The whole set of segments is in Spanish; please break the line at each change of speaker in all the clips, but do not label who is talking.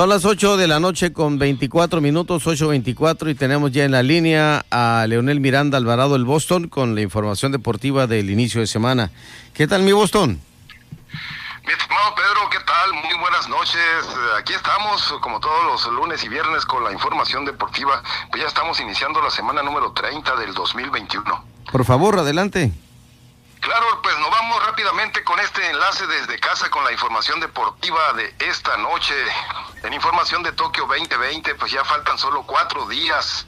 Son las 8 de la noche con 24 minutos, 8.24 y tenemos ya en la línea a Leonel Miranda Alvarado del Boston con la información deportiva del inicio de semana. ¿Qué tal mi Boston?
Mi estimado Pedro, ¿qué tal? Muy buenas noches. Aquí estamos, como todos los lunes y viernes, con la información deportiva. Pues ya estamos iniciando la semana número 30 del 2021.
Por favor, adelante.
Claro, pues nos vamos rápidamente con este enlace desde casa con la información deportiva de esta noche. En información de Tokio 2020, pues ya faltan solo cuatro días.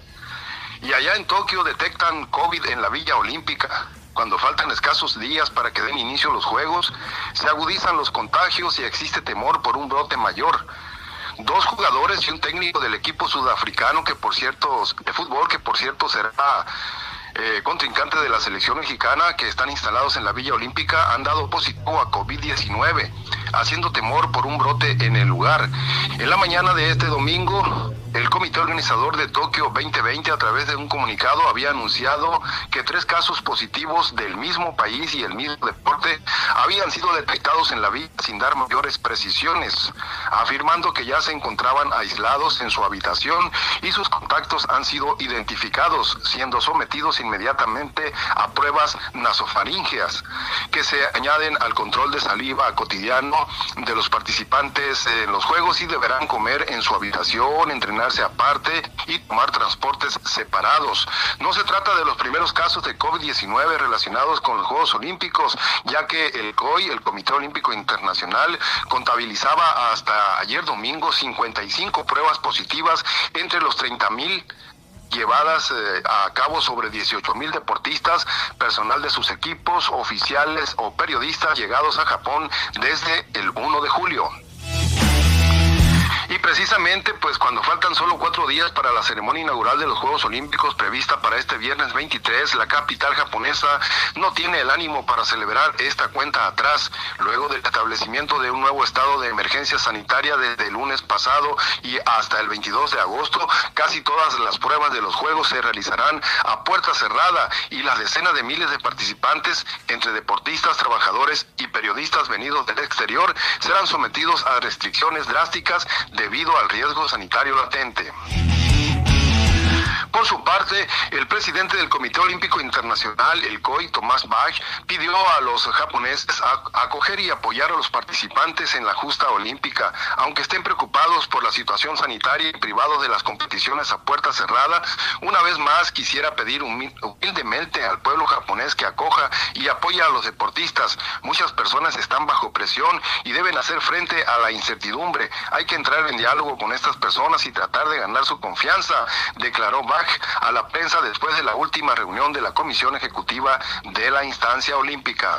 Y allá en Tokio detectan COVID en la Villa Olímpica. Cuando faltan escasos días para que den inicio los Juegos, se agudizan los contagios y existe temor por un brote mayor. Dos jugadores y un técnico del equipo sudafricano que por cierto, de fútbol que por cierto será eh, contrincante de la selección mexicana que están instalados en la Villa Olímpica han dado positivo a COVID-19, haciendo temor por un brote en el lugar. En la mañana de este domingo, el comité organizador de Tokio 2020 a través de un comunicado había anunciado que tres casos positivos del mismo país y el mismo deporte habían sido detectados en la villa sin dar mayores precisiones, afirmando que ya se encontraban aislados en su habitación y sus contactos han sido identificados, siendo sometidos inmediatamente a pruebas nasofaringeas que se añaden al control de saliva cotidiano de los participantes en los juegos y deberán comer en su habitación, entrenar aparte y tomar transportes separados. No se trata de los primeros casos de COVID-19 relacionados con los Juegos Olímpicos, ya que el COI, el Comité Olímpico Internacional, contabilizaba hasta ayer domingo 55 pruebas positivas entre los 30 mil llevadas eh, a cabo sobre 18 mil deportistas, personal de sus equipos, oficiales o periodistas llegados a Japón desde el 1 de julio. Precisamente, pues cuando faltan solo cuatro días para la ceremonia inaugural de los Juegos Olímpicos prevista para este viernes 23, la capital japonesa no tiene el ánimo para celebrar esta cuenta atrás, luego del establecimiento de un nuevo estado de emergencia sanitaria desde el lunes pasado y hasta el 22 de agosto, casi todas las pruebas de los Juegos se realizarán a puerta cerrada y las decenas de miles de participantes, entre deportistas, trabajadores y periodistas venidos del exterior, serán sometidos a restricciones drásticas de debido al riesgo sanitario latente. Por su parte, el presidente del Comité Olímpico Internacional, el COI, Tomás Bach, pidió a los japoneses acoger y apoyar a los participantes en la justa olímpica, aunque estén preocupados por la situación sanitaria y privados de las competiciones a puerta cerrada. Una vez más, quisiera pedir humildemente al pueblo japonés que acoja y apoye a los deportistas. Muchas personas están bajo presión y deben hacer frente a la incertidumbre. Hay que entrar en diálogo con estas personas y tratar de ganar su confianza, declaró Bach a la prensa después de la última reunión de la Comisión Ejecutiva de la instancia olímpica.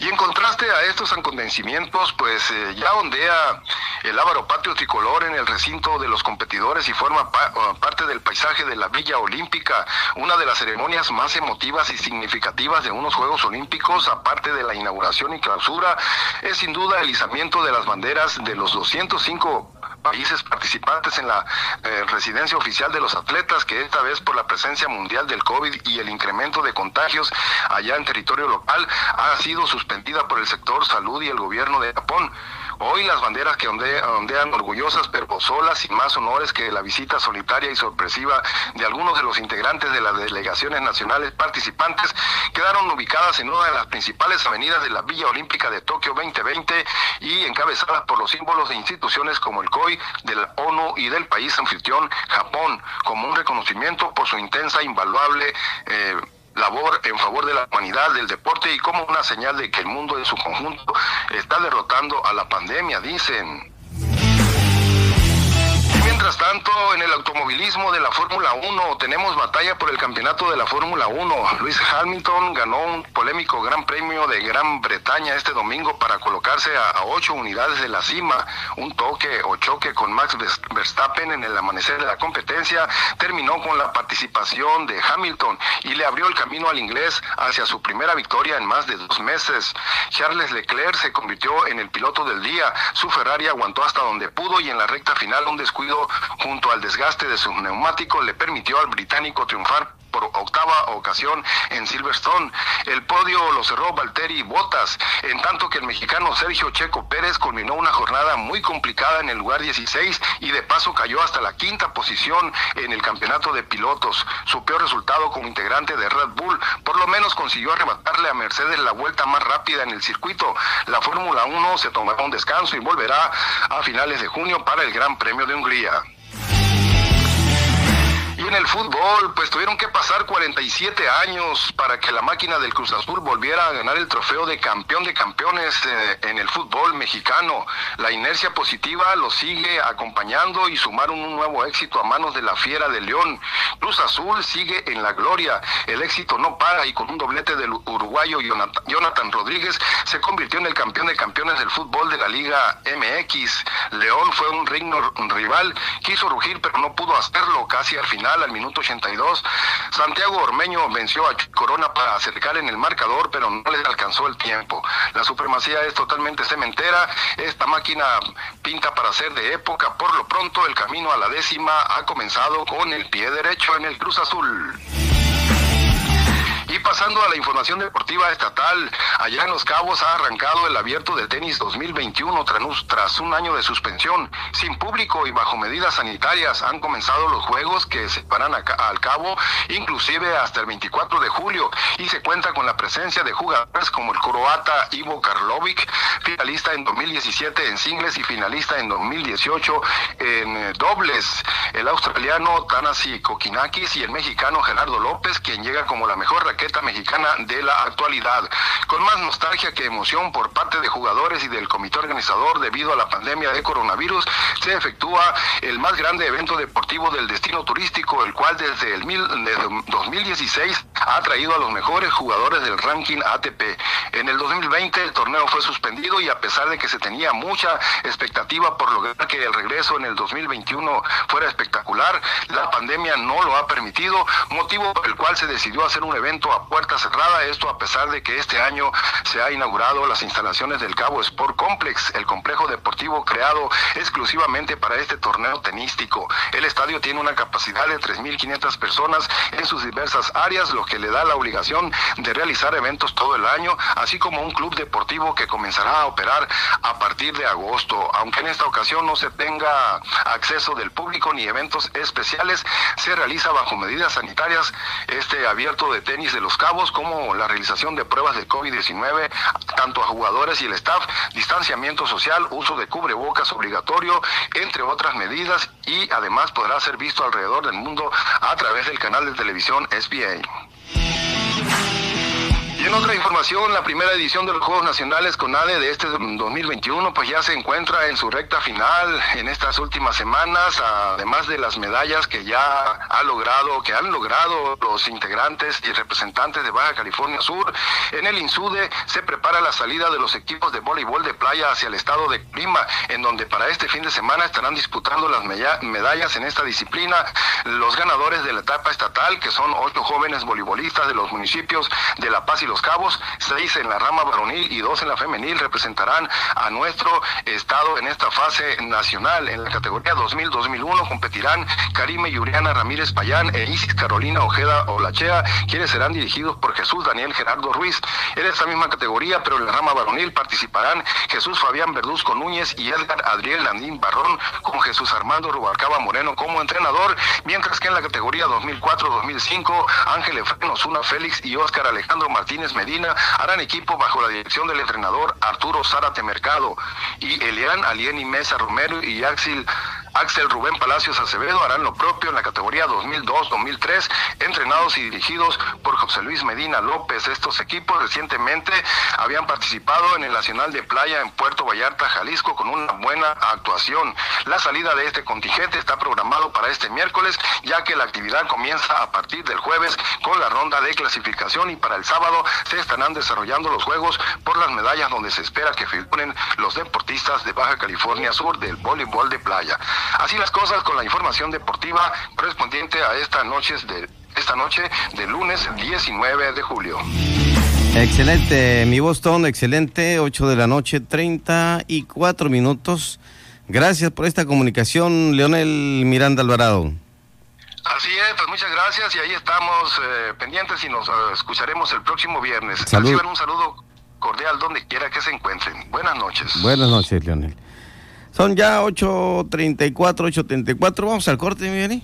Y en contraste a estos acontecimientos, pues eh, ya ondea el Ávaro Patio Tricolor en el recinto de los competidores y forma uh, parte del paisaje de la Villa Olímpica, una de las ceremonias más emotivas y significativas de unos Juegos Olímpicos, aparte de la inauguración y clausura, es sin duda el izamiento de las banderas de los 205 países participantes en la eh, residencia oficial de los atletas, que esta vez por la presencia mundial del COVID y el incremento de contagios allá en territorio local, ha sido suspendida por el sector salud y el gobierno de Japón. Hoy las banderas que ondean, orgullosas pero solas y más honores que la visita solitaria y sorpresiva de algunos de los integrantes de las delegaciones nacionales participantes quedaron ubicadas en una de las principales avenidas de la Villa Olímpica de Tokio 2020 y encabezadas por los símbolos de instituciones como el COI, de la ONU y del país anfitrión Japón, como un reconocimiento por su intensa, invaluable eh, labor en favor de la humanidad, del deporte y como una señal de que el mundo en su conjunto está derrotando a la pandemia, dicen. Mientras tanto, en el automovilismo de la Fórmula 1 tenemos batalla por el campeonato de la Fórmula 1. Luis Hamilton ganó un polémico Gran Premio de Gran Bretaña este domingo para colocarse a, ocho unidades de la cima. Un toque o choque con Max Verstappen en el amanecer de la competencia terminó con la participación de Hamilton y le abrió el camino al inglés hacia su primera victoria en más de dos meses. Charles Leclerc se convirtió en el piloto del día. Su Ferrari aguantó hasta donde pudo y en la recta final un descuido junto al desgaste de su neumático le permitió al británico triunfar por octava ocasión en Silverstone. El podio lo cerró Valtteri Bottas, en tanto que el mexicano Sergio Checo Pérez culminó una jornada muy complicada en el lugar 16 y de paso cayó hasta la quinta posición en el campeonato de pilotos. Su peor resultado como integrante de Red Bull, por lo menos consiguió arrebatarle a Mercedes la vuelta más rápida en el circuito. La Fórmula 1 se tomará un descanso y volverá a finales de junio para el Gran Premio de Hungría en el fútbol, pues tuvieron que pasar 47 años para que la máquina del Cruz Azul volviera a ganar el trofeo de campeón de campeones eh, en el fútbol mexicano. La inercia positiva lo sigue acompañando y sumaron un nuevo éxito a manos de la Fiera de León. Cruz Azul sigue en la gloria. El éxito no para y con un doblete del uruguayo Jonathan Rodríguez se convirtió en el campeón de campeones del fútbol de la Liga MX. León fue un reino rival, quiso rugir pero no pudo hacerlo casi al final al minuto 82. Santiago Ormeño venció a Corona para acercar en el marcador, pero no le alcanzó el tiempo. La supremacía es totalmente cementera. Esta máquina pinta para ser de época. Por lo pronto, el camino a la décima ha comenzado con el pie derecho en el Cruz Azul. Pasando a la información deportiva estatal, allá en Los Cabos ha arrancado el abierto de tenis 2021 tras un año de suspensión. Sin público y bajo medidas sanitarias han comenzado los juegos que se paran al cabo, inclusive hasta el 24 de julio. Y se cuenta con la presencia de jugadores como el croata Ivo Karlovic, finalista en 2017 en singles y finalista en 2018 en eh, dobles. El australiano Tanasi Kokinakis y el mexicano Gerardo López, quien llega como la mejor mexicana de la actualidad. Con más nostalgia que emoción por parte de jugadores y del comité organizador debido a la pandemia de coronavirus, se efectúa el más grande evento deportivo del destino turístico, el cual desde el mil, 2016 ha traído a los mejores jugadores del ranking ATP. En el 2020 el torneo fue suspendido y a pesar de que se tenía mucha expectativa por lograr que el regreso en el 2021 fuera espectacular, la pandemia no lo ha permitido, motivo por el cual se decidió hacer un evento a puerta cerrada, esto a pesar de que este año se ha inaugurado las instalaciones del Cabo Sport Complex, el complejo deportivo creado exclusivamente para este torneo tenístico. El estadio tiene una capacidad de 3.500 personas en sus diversas áreas, lo que le da la obligación de realizar eventos todo el año, así como un club deportivo que comenzará a operar a partir de agosto. Aunque en esta ocasión no se tenga acceso del público ni eventos especiales, se realiza bajo medidas sanitarias este abierto de tenis de los Cabos, como la realización de pruebas de COVID-19, tanto a jugadores y el staff, distanciamiento social, uso de cubrebocas obligatorio, entre otras medidas, y además podrá ser visto alrededor del mundo a través del canal de televisión SBA. En otra información, la primera edición de los Juegos Nacionales con ADE de este 2021 pues ya se encuentra en su recta final en estas últimas semanas, además de las medallas que ya ha logrado, que han logrado los integrantes y representantes de Baja California Sur. En el INSUDE se prepara la salida de los equipos de voleibol de playa hacia el estado de Lima, en donde para este fin de semana estarán disputando las medallas en esta disciplina los ganadores de la etapa estatal, que son ocho jóvenes voleibolistas de los municipios de La Paz y los Cabos, seis en la rama varonil y dos en la femenil representarán a nuestro estado en esta fase nacional. En la categoría 2000-2001 competirán Karime Yuriana Ramírez Payán e Isis Carolina Ojeda Olachea, quienes serán dirigidos por Jesús Daniel Gerardo Ruiz. En esta misma categoría, pero en la rama varonil participarán Jesús Fabián Verduzco Núñez y Edgar Adriel Landín Barrón, con Jesús Armando Rubalcaba Moreno como entrenador, mientras que en la categoría 2004-2005 Ángel Efraín Osuna Félix y Óscar Alejandro Martínez Medina harán equipo bajo la dirección del entrenador Arturo Zárate Mercado y Elian Alieni Mesa Romero y Axel Axel Rubén Palacios Acevedo harán lo propio en la categoría 2002-2003, entrenados y dirigidos por José Luis Medina López. Estos equipos recientemente habían participado en el Nacional de Playa en Puerto Vallarta, Jalisco, con una buena actuación. La salida de este contingente está programado para este miércoles, ya que la actividad comienza a partir del jueves con la ronda de clasificación y para el sábado se estarán desarrollando los juegos por las medallas donde se espera que figuren los deportistas de Baja California Sur del voleibol de playa. Así las cosas con la información deportiva correspondiente a esta noche de, esta noche de lunes 19 de julio.
Excelente, mi Boston, excelente, 8 de la noche, 34 minutos. Gracias por esta comunicación, Leonel Miranda Alvarado.
Así es, pues muchas gracias y ahí estamos eh, pendientes y nos eh, escucharemos el próximo viernes.
Salud.
Reciban un saludo cordial donde quiera que se encuentren. Buenas noches.
Buenas noches, Leonel. Son ya 8.34, 8.34. Vamos al corte, mi Benny.